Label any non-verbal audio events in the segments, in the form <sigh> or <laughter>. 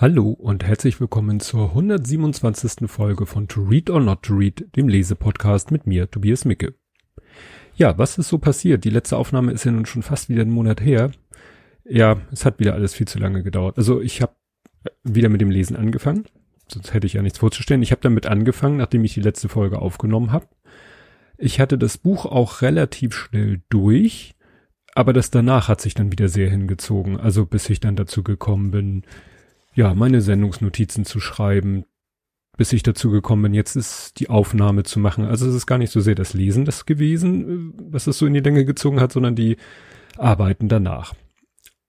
Hallo und herzlich willkommen zur 127. Folge von To Read or Not to Read, dem Lesepodcast mit mir, Tobias Micke. Ja, was ist so passiert? Die letzte Aufnahme ist ja nun schon fast wieder einen Monat her. Ja, es hat wieder alles viel zu lange gedauert. Also ich habe wieder mit dem Lesen angefangen. Sonst hätte ich ja nichts vorzustellen. Ich habe damit angefangen, nachdem ich die letzte Folge aufgenommen habe. Ich hatte das Buch auch relativ schnell durch, aber das danach hat sich dann wieder sehr hingezogen. Also bis ich dann dazu gekommen bin, ja, meine Sendungsnotizen zu schreiben, bis ich dazu gekommen bin, jetzt ist die Aufnahme zu machen. Also es ist gar nicht so sehr das Lesen das gewesen, äh, was es so in die Länge gezogen hat, sondern die Arbeiten danach.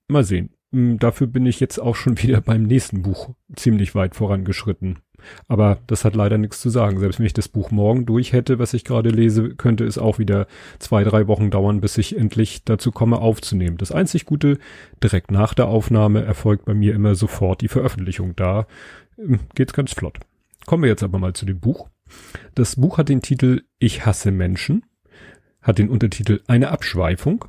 Mal sehen. Hm, dafür bin ich jetzt auch schon <laughs> wieder beim nächsten Buch ziemlich weit vorangeschritten. Aber das hat leider nichts zu sagen. Selbst wenn ich das Buch morgen durch hätte, was ich gerade lese, könnte es auch wieder zwei, drei Wochen dauern, bis ich endlich dazu komme, aufzunehmen. Das einzig Gute, direkt nach der Aufnahme erfolgt bei mir immer sofort die Veröffentlichung. Da ähm, geht's ganz flott. Kommen wir jetzt aber mal zu dem Buch. Das Buch hat den Titel Ich hasse Menschen, hat den Untertitel Eine Abschweifung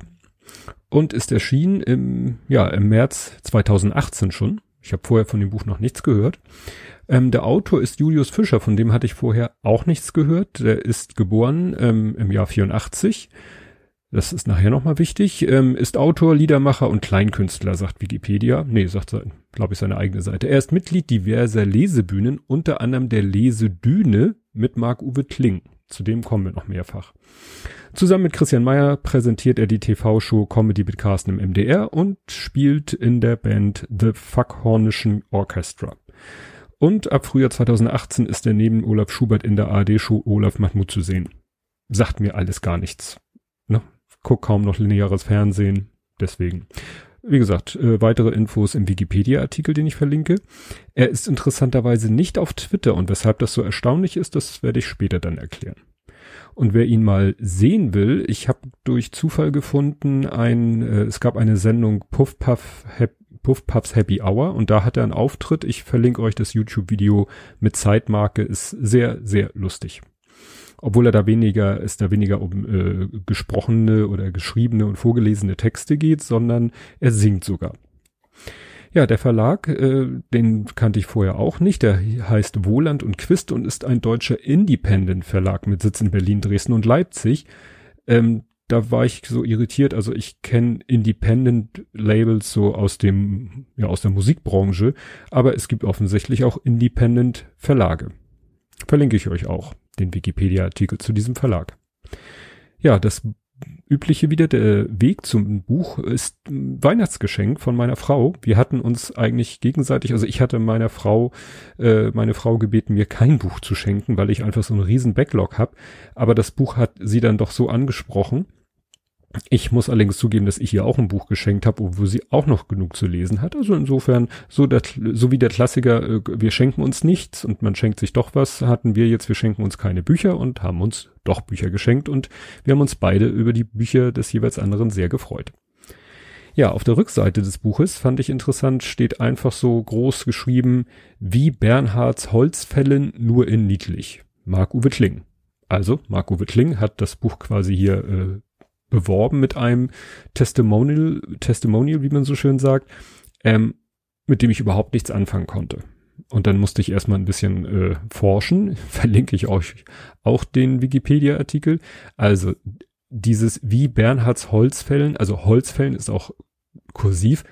und ist erschienen im, ja, im März 2018 schon. Ich habe vorher von dem Buch noch nichts gehört. Ähm, der Autor ist Julius Fischer, von dem hatte ich vorher auch nichts gehört. Der ist geboren ähm, im Jahr 84. Das ist nachher nochmal wichtig. Ähm, ist Autor, Liedermacher und Kleinkünstler, sagt Wikipedia. Nee, sagt, glaube ich, seine eigene Seite. Er ist Mitglied diverser Lesebühnen, unter anderem der Lesedüne mit Marc-Uwe Kling. Zu dem kommen wir noch mehrfach. Zusammen mit Christian Meyer präsentiert er die TV-Show Comedy mit Carsten im MDR und spielt in der Band The Fuckhornischen Orchestra. Und ab Frühjahr 2018 ist er neben Olaf Schubert in der ARD-Show Olaf Mahmoud zu sehen. Sagt mir alles gar nichts. Ne? Guck kaum noch lineares Fernsehen. Deswegen. Wie gesagt, äh, weitere Infos im Wikipedia-Artikel, den ich verlinke. Er ist interessanterweise nicht auf Twitter und weshalb das so erstaunlich ist, das werde ich später dann erklären. Und wer ihn mal sehen will, ich habe durch Zufall gefunden, ein, äh, es gab eine Sendung Puff Puff Puff Puffs Happy Hour und da hat er einen Auftritt. Ich verlinke euch das YouTube-Video mit Zeitmarke, ist sehr, sehr lustig. Obwohl er da weniger, es da weniger um äh, gesprochene oder geschriebene und vorgelesene Texte geht, sondern er singt sogar. Ja, der Verlag, äh, den kannte ich vorher auch nicht. Der heißt Wohland und Quist und ist ein deutscher Independent-Verlag mit Sitz in Berlin, Dresden und Leipzig. Ähm, da war ich so irritiert. Also ich kenne Independent Labels so aus dem, ja, aus der Musikbranche, aber es gibt offensichtlich auch Independent Verlage. Verlinke ich euch auch den Wikipedia-Artikel zu diesem Verlag. Ja, das übliche wieder, der Weg zum Buch ist Weihnachtsgeschenk von meiner Frau. Wir hatten uns eigentlich gegenseitig, also ich hatte meiner Frau, äh, meine Frau gebeten, mir kein Buch zu schenken, weil ich einfach so einen riesen Backlog habe. Aber das Buch hat sie dann doch so angesprochen, ich muss allerdings zugeben, dass ich ihr auch ein Buch geschenkt habe, wo sie auch noch genug zu lesen hat. Also insofern, so, der, so wie der Klassiker, äh, wir schenken uns nichts und man schenkt sich doch was, hatten wir jetzt, wir schenken uns keine Bücher und haben uns doch Bücher geschenkt und wir haben uns beide über die Bücher des jeweils anderen sehr gefreut. Ja, auf der Rückseite des Buches fand ich interessant, steht einfach so groß geschrieben, wie Bernhards Holzfällen nur in niedlich. Marc-Uwe Kling. Also, Marc-Uwe Kling hat das Buch quasi hier äh, beworben mit einem Testimonial, Testimonial, wie man so schön sagt, ähm, mit dem ich überhaupt nichts anfangen konnte. Und dann musste ich erstmal ein bisschen äh, forschen. <laughs> Verlinke ich euch auch den Wikipedia-Artikel. Also dieses wie Bernhards Holzfällen, also Holzfällen ist auch kursiv.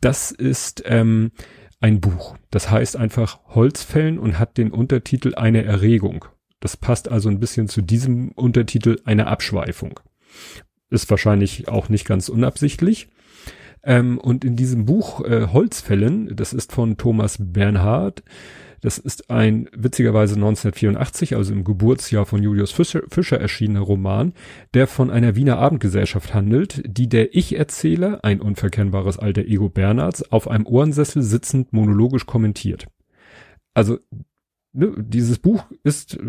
Das ist ähm, ein Buch. Das heißt einfach Holzfällen und hat den Untertitel eine Erregung. Das passt also ein bisschen zu diesem Untertitel eine Abschweifung. Ist wahrscheinlich auch nicht ganz unabsichtlich. Ähm, und in diesem Buch äh, Holzfällen, das ist von Thomas Bernhard, das ist ein witzigerweise 1984, also im Geburtsjahr von Julius Fischer, Fischer erschienener Roman, der von einer Wiener Abendgesellschaft handelt, die der Ich-Erzähler, ein unverkennbares alter Ego Bernhards, auf einem Ohrensessel sitzend monologisch kommentiert. Also ne, dieses Buch ist äh,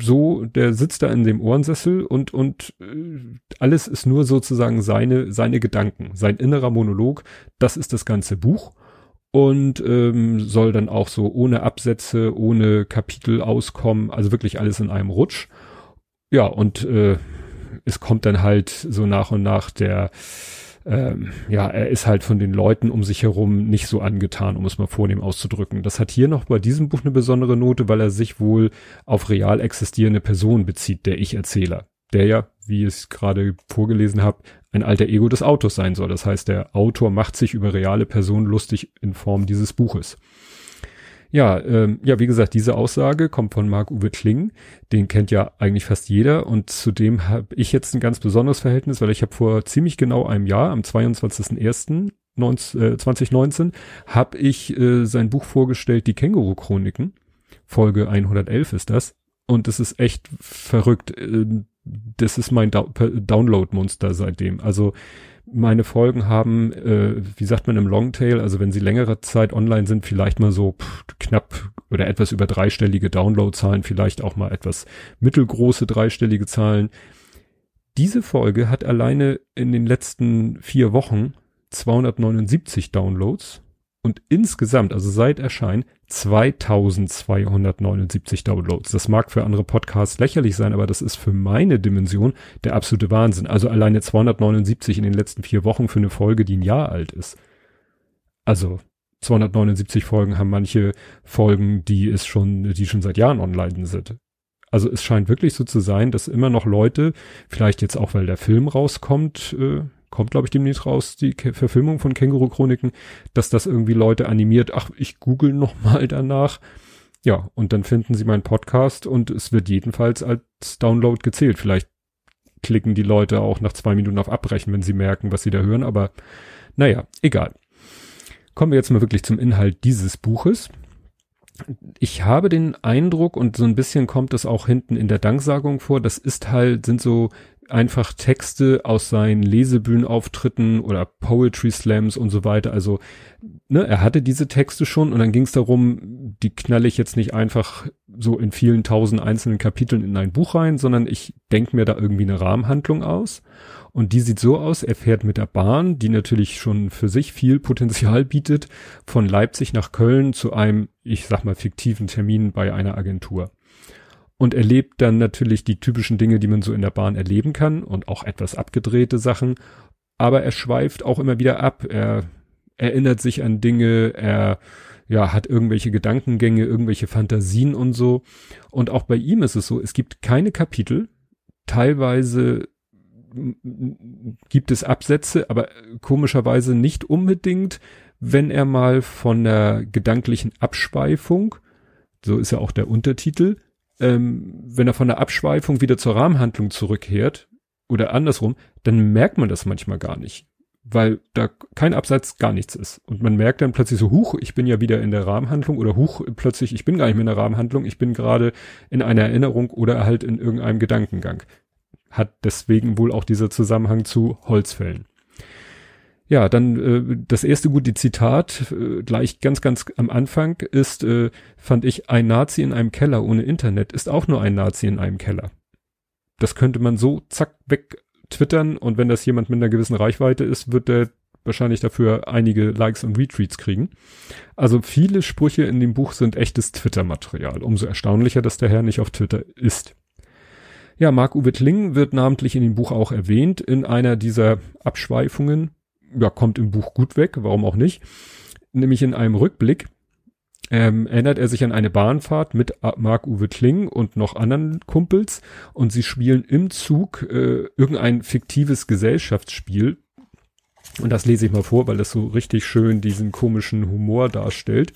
so, der sitzt da in dem Ohrensessel und und äh, alles ist nur sozusagen seine seine Gedanken, sein innerer Monolog. Das ist das ganze Buch und ähm, soll dann auch so ohne Absätze, ohne Kapitel auskommen, also wirklich alles in einem Rutsch. Ja und äh, es kommt dann halt so nach und nach der ähm, ja, er ist halt von den Leuten um sich herum nicht so angetan, um es mal vornehm auszudrücken. Das hat hier noch bei diesem Buch eine besondere Note, weil er sich wohl auf real existierende Personen bezieht, der Ich-Erzähler. Der ja, wie ich es gerade vorgelesen habe, ein alter Ego des Autors sein soll. Das heißt, der Autor macht sich über reale Personen lustig in Form dieses Buches. Ja, ähm, ja, wie gesagt, diese Aussage kommt von Marc-Uwe Kling. Den kennt ja eigentlich fast jeder. Und zudem habe ich jetzt ein ganz besonderes Verhältnis, weil ich habe vor ziemlich genau einem Jahr, am 22.01.2019, äh, habe ich äh, sein Buch vorgestellt, die Känguru-Chroniken. Folge 111 ist das. Und es ist echt verrückt. Äh, das ist mein Download-Monster seitdem. Also meine Folgen haben, äh, wie sagt man im Longtail, also wenn sie längere Zeit online sind, vielleicht mal so pff, knapp oder etwas über dreistellige Downloadzahlen, vielleicht auch mal etwas mittelgroße dreistellige Zahlen. Diese Folge hat alleine in den letzten vier Wochen 279 Downloads und insgesamt, also seit Erscheinen, 2279 Downloads. Das mag für andere Podcasts lächerlich sein, aber das ist für meine Dimension der absolute Wahnsinn. Also alleine 279 in den letzten vier Wochen für eine Folge, die ein Jahr alt ist. Also 279 Folgen haben manche Folgen, die ist schon, die schon seit Jahren online sind. Also es scheint wirklich so zu sein, dass immer noch Leute, vielleicht jetzt auch, weil der Film rauskommt, äh, kommt, glaube ich, demnächst raus, die Ke Verfilmung von Känguru-Chroniken, dass das irgendwie Leute animiert, ach, ich google noch mal danach. Ja, und dann finden sie meinen Podcast und es wird jedenfalls als Download gezählt. Vielleicht klicken die Leute auch nach zwei Minuten auf Abbrechen, wenn sie merken, was sie da hören, aber naja, egal. Kommen wir jetzt mal wirklich zum Inhalt dieses Buches. Ich habe den Eindruck, und so ein bisschen kommt es auch hinten in der Danksagung vor, das ist halt, sind so einfach Texte aus seinen Lesebühnenauftritten oder Poetry Slams und so weiter. Also, ne, er hatte diese Texte schon und dann ging es darum, die knalle ich jetzt nicht einfach so in vielen tausend einzelnen Kapiteln in ein Buch rein, sondern ich denke mir da irgendwie eine Rahmenhandlung aus. Und die sieht so aus, er fährt mit der Bahn, die natürlich schon für sich viel Potenzial bietet, von Leipzig nach Köln zu einem, ich sag mal, fiktiven Termin bei einer Agentur und erlebt dann natürlich die typischen Dinge, die man so in der Bahn erleben kann und auch etwas abgedrehte Sachen. Aber er schweift auch immer wieder ab. Er erinnert sich an Dinge, er ja, hat irgendwelche Gedankengänge, irgendwelche Fantasien und so. Und auch bei ihm ist es so, es gibt keine Kapitel. Teilweise gibt es Absätze, aber komischerweise nicht unbedingt, wenn er mal von der gedanklichen Abschweifung, so ist ja auch der Untertitel, ähm, wenn er von der Abschweifung wieder zur Rahmenhandlung zurückkehrt oder andersrum, dann merkt man das manchmal gar nicht, weil da kein Absatz gar nichts ist. Und man merkt dann plötzlich so, huch, ich bin ja wieder in der Rahmenhandlung oder huch, plötzlich, ich bin gar nicht mehr in der Rahmenhandlung, ich bin gerade in einer Erinnerung oder halt in irgendeinem Gedankengang. Hat deswegen wohl auch dieser Zusammenhang zu Holzfällen. Ja, dann äh, das erste gute Zitat, äh, gleich ganz, ganz am Anfang, ist, äh, fand ich, ein Nazi in einem Keller ohne Internet ist auch nur ein Nazi in einem Keller. Das könnte man so zack weg twittern und wenn das jemand mit einer gewissen Reichweite ist, wird der wahrscheinlich dafür einige Likes und Retweets kriegen. Also viele Sprüche in dem Buch sind echtes Twitter-Material. Umso erstaunlicher, dass der Herr nicht auf Twitter ist. Ja, Marc-Uwe Kling wird namentlich in dem Buch auch erwähnt in einer dieser Abschweifungen ja, kommt im Buch gut weg, warum auch nicht. Nämlich in einem Rückblick ähm, erinnert er sich an eine Bahnfahrt mit Marc-Uwe Kling und noch anderen Kumpels und sie spielen im Zug äh, irgendein fiktives Gesellschaftsspiel. Und das lese ich mal vor, weil das so richtig schön diesen komischen Humor darstellt.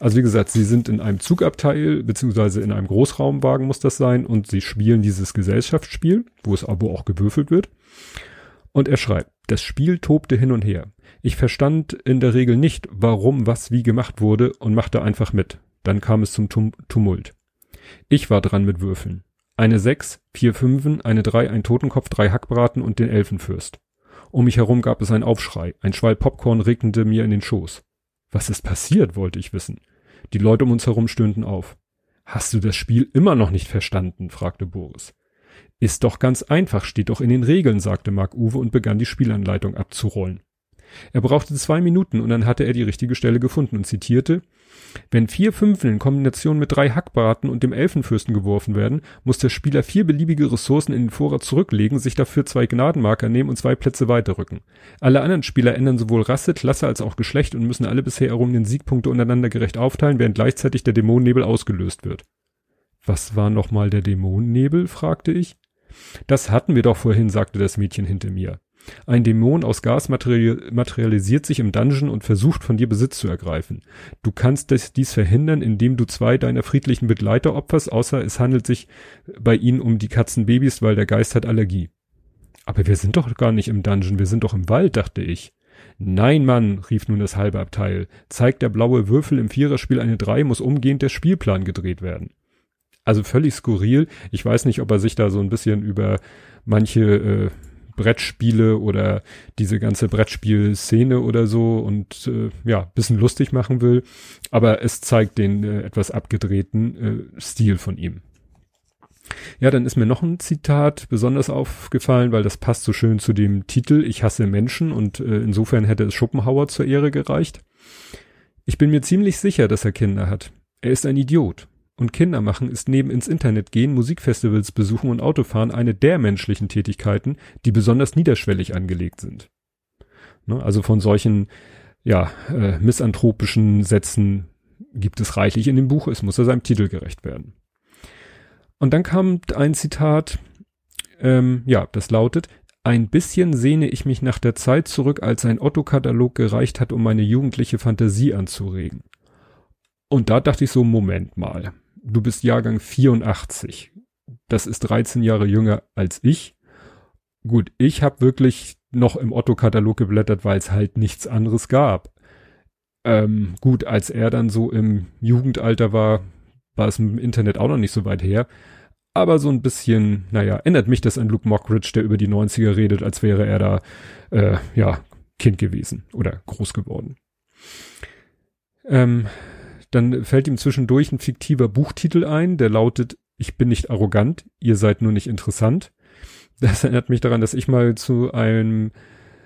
Also wie gesagt, sie sind in einem Zugabteil, beziehungsweise in einem Großraumwagen muss das sein, und sie spielen dieses Gesellschaftsspiel, wo es aber auch gewürfelt wird. Und er schreibt, das Spiel tobte hin und her. Ich verstand in der Regel nicht, warum was wie gemacht wurde und machte einfach mit. Dann kam es zum Tum Tumult. Ich war dran mit Würfeln. Eine Sechs, vier Fünfen, eine Drei, ein Totenkopf, drei Hackbraten und den Elfenfürst. Um mich herum gab es einen Aufschrei. Ein Schwall Popcorn regnete mir in den Schoß. Was ist passiert, wollte ich wissen. Die Leute um uns herum stöhnten auf. Hast du das Spiel immer noch nicht verstanden? fragte Boris. Ist doch ganz einfach, steht doch in den Regeln, sagte Mark Uwe und begann die Spielanleitung abzurollen. Er brauchte zwei Minuten und dann hatte er die richtige Stelle gefunden und zitierte, wenn vier Fünfen in Kombination mit drei Hackbraten und dem Elfenfürsten geworfen werden, muss der Spieler vier beliebige Ressourcen in den Vorrat zurücklegen, sich dafür zwei Gnadenmarker nehmen und zwei Plätze weiterrücken. Alle anderen Spieler ändern sowohl Rasse, Klasse als auch Geschlecht und müssen alle bisher errungenen Siegpunkte untereinander gerecht aufteilen, während gleichzeitig der Dämonennebel ausgelöst wird. Was war nochmal der Dämonennebel? fragte ich. Das hatten wir doch vorhin, sagte das Mädchen hinter mir. Ein Dämon aus Gas materialisiert sich im Dungeon und versucht von dir Besitz zu ergreifen. Du kannst dies verhindern, indem du zwei deiner friedlichen Begleiter opferst, außer es handelt sich bei ihnen um die Katzenbabys, weil der Geist hat Allergie. Aber wir sind doch gar nicht im Dungeon, wir sind doch im Wald, dachte ich. Nein, Mann, rief nun das halbe Abteil. Zeigt der blaue Würfel im Viererspiel eine Drei, muss umgehend der Spielplan gedreht werden. Also völlig skurril. Ich weiß nicht, ob er sich da so ein bisschen über manche äh, Brettspiele oder diese ganze Brettspielszene oder so und äh, ja, bisschen lustig machen will. Aber es zeigt den äh, etwas abgedrehten äh, Stil von ihm. Ja, dann ist mir noch ein Zitat besonders aufgefallen, weil das passt so schön zu dem Titel Ich hasse Menschen und äh, insofern hätte es Schopenhauer zur Ehre gereicht. Ich bin mir ziemlich sicher, dass er Kinder hat. Er ist ein Idiot. Und Kinder machen ist neben ins Internet gehen, Musikfestivals besuchen und Autofahren eine der menschlichen Tätigkeiten, die besonders niederschwellig angelegt sind. Ne? Also von solchen, ja, äh, misanthropischen Sätzen gibt es reichlich in dem Buch. Es muss ja seinem Titel gerecht werden. Und dann kam ein Zitat, ähm, ja, das lautet, ein bisschen sehne ich mich nach der Zeit zurück, als ein Otto-Katalog gereicht hat, um meine jugendliche Fantasie anzuregen. Und da dachte ich so, Moment mal du bist Jahrgang 84. Das ist 13 Jahre jünger als ich. Gut, ich habe wirklich noch im Otto-Katalog geblättert, weil es halt nichts anderes gab. Ähm, gut, als er dann so im Jugendalter war, war es im Internet auch noch nicht so weit her. Aber so ein bisschen, naja, ändert mich das an Luke Mockridge, der über die 90er redet, als wäre er da, äh, ja, Kind gewesen oder groß geworden. Ähm, dann fällt ihm zwischendurch ein fiktiver Buchtitel ein, der lautet Ich bin nicht arrogant, ihr seid nur nicht interessant. Das erinnert mich daran, dass ich mal zu einem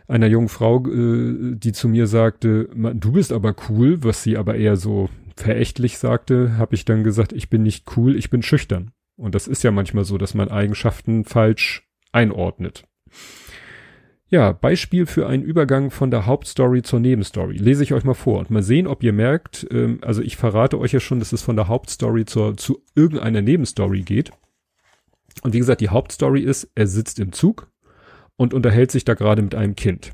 einer jungen Frau, äh, die zu mir sagte, du bist aber cool, was sie aber eher so verächtlich sagte, habe ich dann gesagt, ich bin nicht cool, ich bin schüchtern. Und das ist ja manchmal so, dass man Eigenschaften falsch einordnet. Ja, Beispiel für einen Übergang von der Hauptstory zur Nebenstory. Lese ich euch mal vor und mal sehen, ob ihr merkt, ähm, also ich verrate euch ja schon, dass es von der Hauptstory zur, zu irgendeiner Nebenstory geht. Und wie gesagt, die Hauptstory ist, er sitzt im Zug und unterhält sich da gerade mit einem Kind.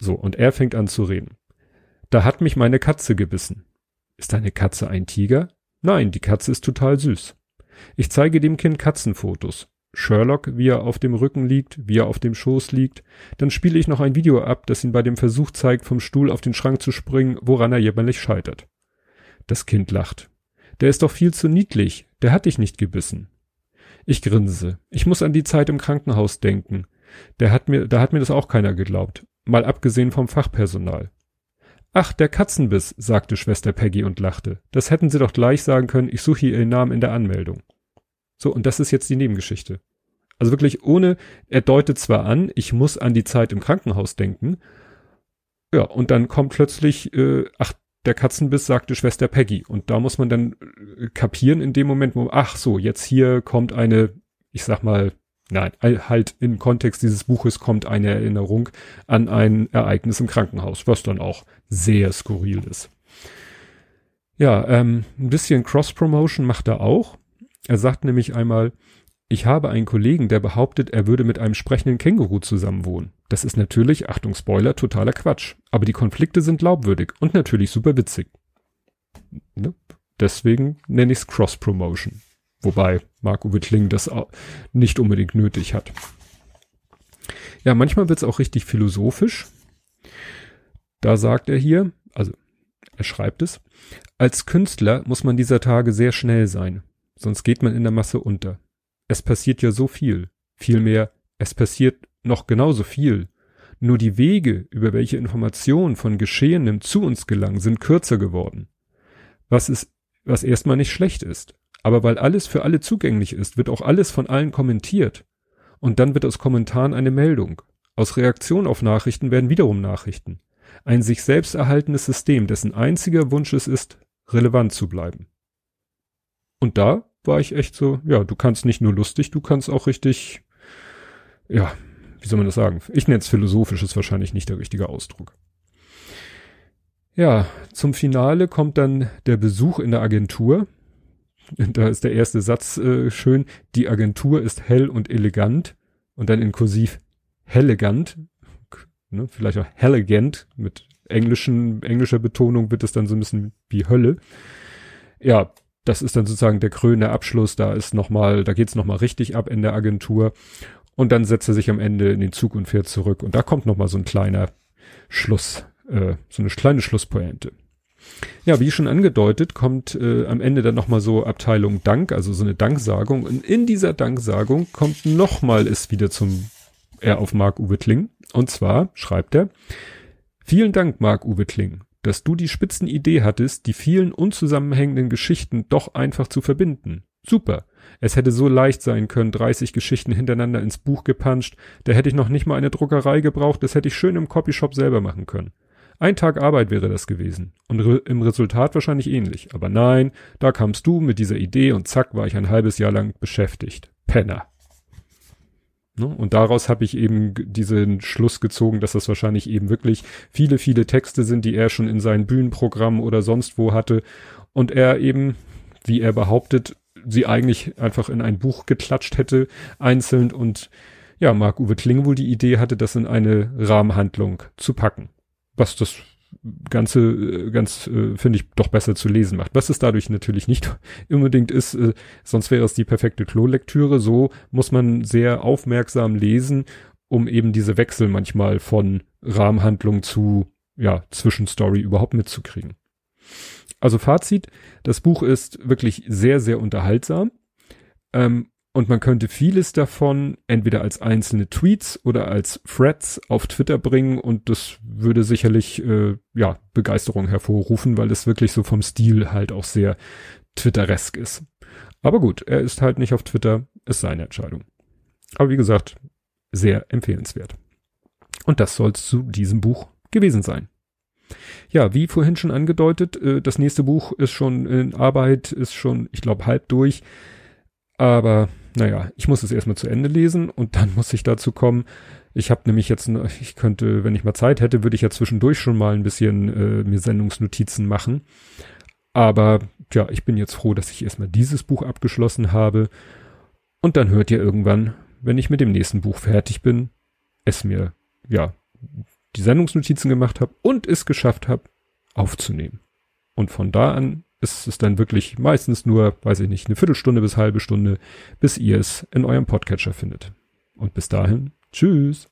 So, und er fängt an zu reden. Da hat mich meine Katze gebissen. Ist deine Katze ein Tiger? Nein, die Katze ist total süß. Ich zeige dem Kind Katzenfotos. Sherlock, wie er auf dem Rücken liegt, wie er auf dem Schoß liegt. Dann spiele ich noch ein Video ab, das ihn bei dem Versuch zeigt, vom Stuhl auf den Schrank zu springen, woran er jämmerlich scheitert. Das Kind lacht. Der ist doch viel zu niedlich, der hat dich nicht gebissen. Ich grinse. Ich muss an die Zeit im Krankenhaus denken. Der hat mir, da hat mir das auch keiner geglaubt. Mal abgesehen vom Fachpersonal. Ach, der Katzenbiss, sagte Schwester Peggy und lachte. Das hätten Sie doch gleich sagen können, ich suche Ihren Namen in der Anmeldung. So, und das ist jetzt die Nebengeschichte. Also wirklich ohne, er deutet zwar an, ich muss an die Zeit im Krankenhaus denken. Ja, und dann kommt plötzlich, äh, ach, der Katzenbiss sagte Schwester Peggy. Und da muss man dann äh, kapieren in dem Moment, wo, ach so, jetzt hier kommt eine, ich sag mal, nein, halt im Kontext dieses Buches kommt eine Erinnerung an ein Ereignis im Krankenhaus, was dann auch sehr skurril ist. Ja, ähm, ein bisschen Cross-Promotion macht er auch. Er sagt nämlich einmal, ich habe einen Kollegen, der behauptet, er würde mit einem sprechenden Känguru zusammenwohnen. Das ist natürlich, Achtung Spoiler, totaler Quatsch. Aber die Konflikte sind glaubwürdig und natürlich super witzig. Ne? Deswegen nenne ich es Cross-Promotion. Wobei Marco Wittling das nicht unbedingt nötig hat. Ja, manchmal wird es auch richtig philosophisch. Da sagt er hier, also er schreibt es, als Künstler muss man dieser Tage sehr schnell sein sonst geht man in der Masse unter. Es passiert ja so viel. Vielmehr, es passiert noch genauso viel. Nur die Wege, über welche Informationen von Geschehenem zu uns gelangen, sind kürzer geworden. Was ist, was erstmal nicht schlecht ist. Aber weil alles für alle zugänglich ist, wird auch alles von allen kommentiert. Und dann wird aus Kommentaren eine Meldung. Aus Reaktion auf Nachrichten werden wiederum Nachrichten. Ein sich selbst erhaltenes System, dessen einziger Wunsch es ist, relevant zu bleiben. Und da war ich echt so, ja, du kannst nicht nur lustig, du kannst auch richtig, ja, wie soll man das sagen? Ich nenne es philosophisch, ist wahrscheinlich nicht der richtige Ausdruck. Ja, zum Finale kommt dann der Besuch in der Agentur. Da ist der erste Satz äh, schön. Die Agentur ist hell und elegant. Und dann in Kursiv. Ne, vielleicht auch hellegant. Mit englischen, englischer Betonung wird es dann so ein bisschen wie Hölle. Ja, das ist dann sozusagen der krönende Abschluss. Da ist nochmal, da geht's nochmal richtig ab in der Agentur. Und dann setzt er sich am Ende in den Zug und fährt zurück. Und da kommt nochmal so ein kleiner Schluss äh, so eine kleine Schlusspointe. Ja, wie schon angedeutet, kommt äh, am Ende dann nochmal so Abteilung Dank, also so eine Danksagung. Und in dieser Danksagung kommt nochmal es wieder zum er auf Mark-Uwe Kling. Und zwar schreibt er, vielen Dank, Mark-Uwe Kling, dass du die Spitzenidee hattest, die vielen unzusammenhängenden Geschichten doch einfach zu verbinden. Super. Es hätte so leicht sein können, 30 Geschichten hintereinander ins Buch gepanscht. Da hätte ich noch nicht mal eine Druckerei gebraucht, das hätte ich schön im Copyshop selber machen können. Ein Tag Arbeit wäre das gewesen. Und re im Resultat wahrscheinlich ähnlich. Aber nein, da kamst du mit dieser Idee und zack war ich ein halbes Jahr lang beschäftigt. Penner. Ne? Und daraus habe ich eben diesen Schluss gezogen, dass das wahrscheinlich eben wirklich viele, viele Texte sind, die er schon in seinem Bühnenprogramm oder sonst wo hatte. Und er eben, wie er behauptet, sie eigentlich einfach in ein Buch geklatscht hätte, einzeln und ja, Marc-Uwe Klinge wohl die Idee hatte, das in eine Rahmenhandlung zu packen was das Ganze äh, ganz, äh, finde ich, doch besser zu lesen macht. Was es dadurch natürlich nicht <laughs> unbedingt ist, äh, sonst wäre es die perfekte Klolektüre. So muss man sehr aufmerksam lesen, um eben diese Wechsel manchmal von Rahmenhandlung zu, ja, Zwischenstory überhaupt mitzukriegen. Also Fazit, das Buch ist wirklich sehr, sehr unterhaltsam. Ähm, und man könnte vieles davon entweder als einzelne Tweets oder als Threads auf Twitter bringen und das würde sicherlich äh, ja Begeisterung hervorrufen, weil es wirklich so vom Stil halt auch sehr Twitteresk ist. Aber gut, er ist halt nicht auf Twitter, ist seine Entscheidung. Aber wie gesagt, sehr empfehlenswert. Und das soll zu diesem Buch gewesen sein. Ja, wie vorhin schon angedeutet, äh, das nächste Buch ist schon in Arbeit, ist schon, ich glaube, halb durch. Aber naja, ich muss es erstmal zu Ende lesen und dann muss ich dazu kommen. Ich habe nämlich jetzt, ich könnte, wenn ich mal Zeit hätte, würde ich ja zwischendurch schon mal ein bisschen äh, mir Sendungsnotizen machen. Aber ja, ich bin jetzt froh, dass ich erstmal dieses Buch abgeschlossen habe. Und dann hört ihr irgendwann, wenn ich mit dem nächsten Buch fertig bin, es mir, ja, die Sendungsnotizen gemacht habe und es geschafft habe, aufzunehmen. Und von da an ist es dann wirklich meistens nur, weiß ich nicht, eine Viertelstunde bis halbe Stunde, bis ihr es in eurem Podcatcher findet. Und bis dahin, tschüss.